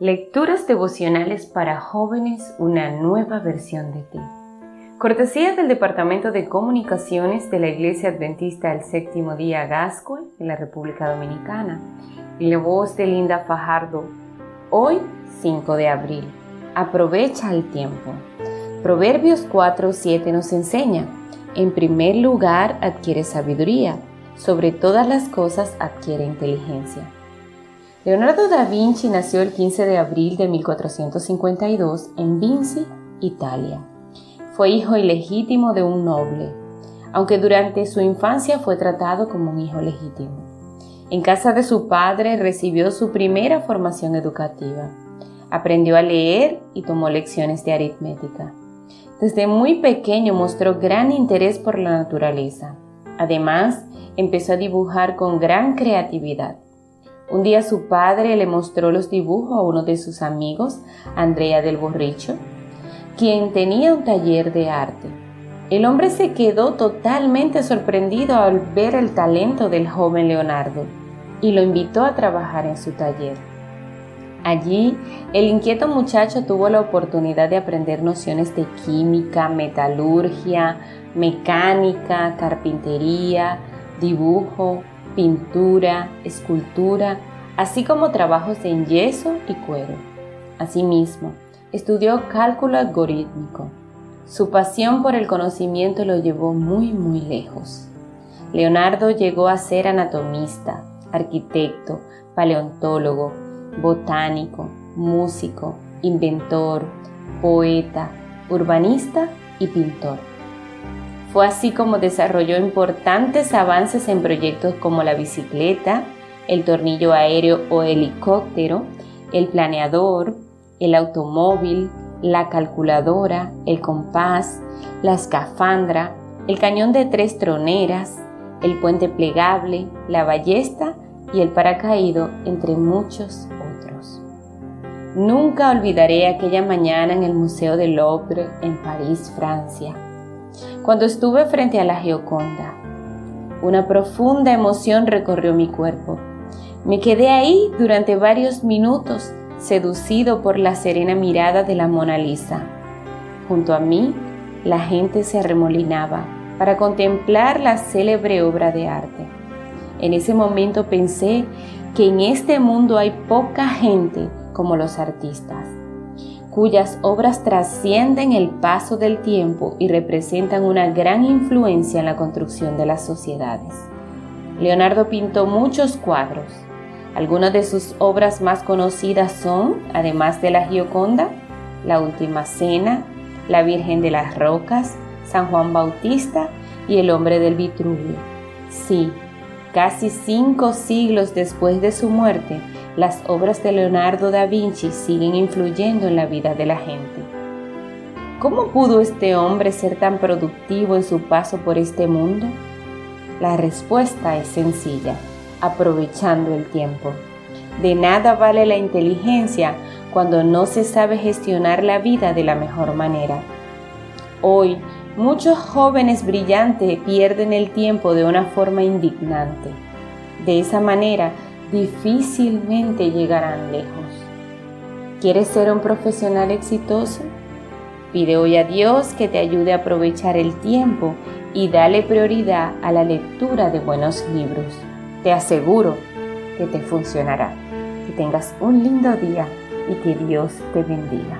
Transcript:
Lecturas devocionales para jóvenes, una nueva versión de ti. Cortesía del Departamento de Comunicaciones de la Iglesia Adventista del Séptimo Día Gascoy en la República Dominicana. Y la voz de Linda Fajardo. Hoy, 5 de abril. Aprovecha el tiempo. Proverbios 4:7 nos enseña, en primer lugar adquiere sabiduría, sobre todas las cosas adquiere inteligencia. Leonardo da Vinci nació el 15 de abril de 1452 en Vinci, Italia. Fue hijo ilegítimo de un noble, aunque durante su infancia fue tratado como un hijo legítimo. En casa de su padre recibió su primera formación educativa. Aprendió a leer y tomó lecciones de aritmética. Desde muy pequeño mostró gran interés por la naturaleza. Además, empezó a dibujar con gran creatividad. Un día su padre le mostró los dibujos a uno de sus amigos, Andrea del Borricho, quien tenía un taller de arte. El hombre se quedó totalmente sorprendido al ver el talento del joven Leonardo y lo invitó a trabajar en su taller. Allí, el inquieto muchacho tuvo la oportunidad de aprender nociones de química, metalurgia, mecánica, carpintería, dibujo, pintura, escultura, así como trabajos en yeso y cuero. Asimismo, estudió cálculo algorítmico. Su pasión por el conocimiento lo llevó muy muy lejos. Leonardo llegó a ser anatomista, arquitecto, paleontólogo, botánico, músico, inventor, poeta, urbanista y pintor. Fue así como desarrolló importantes avances en proyectos como la bicicleta, el tornillo aéreo o helicóptero, el planeador, el automóvil, la calculadora, el compás, la escafandra, el cañón de tres troneras, el puente plegable, la ballesta y el paracaído, entre muchos otros. Nunca olvidaré aquella mañana en el Museo del Louvre en París, Francia cuando estuve frente a la Gioconda. Una profunda emoción recorrió mi cuerpo. Me quedé ahí durante varios minutos, seducido por la serena mirada de la Mona Lisa. Junto a mí, la gente se arremolinaba para contemplar la célebre obra de arte. En ese momento pensé que en este mundo hay poca gente como los artistas cuyas obras trascienden el paso del tiempo y representan una gran influencia en la construcción de las sociedades. Leonardo pintó muchos cuadros. Algunas de sus obras más conocidas son, además de la Gioconda, La Última Cena, La Virgen de las Rocas, San Juan Bautista y El Hombre del Vitruvio. Sí, casi cinco siglos después de su muerte, las obras de Leonardo da Vinci siguen influyendo en la vida de la gente. ¿Cómo pudo este hombre ser tan productivo en su paso por este mundo? La respuesta es sencilla, aprovechando el tiempo. De nada vale la inteligencia cuando no se sabe gestionar la vida de la mejor manera. Hoy, muchos jóvenes brillantes pierden el tiempo de una forma indignante. De esa manera, difícilmente llegarán lejos. ¿Quieres ser un profesional exitoso? Pide hoy a Dios que te ayude a aprovechar el tiempo y dale prioridad a la lectura de buenos libros. Te aseguro que te funcionará. Que tengas un lindo día y que Dios te bendiga.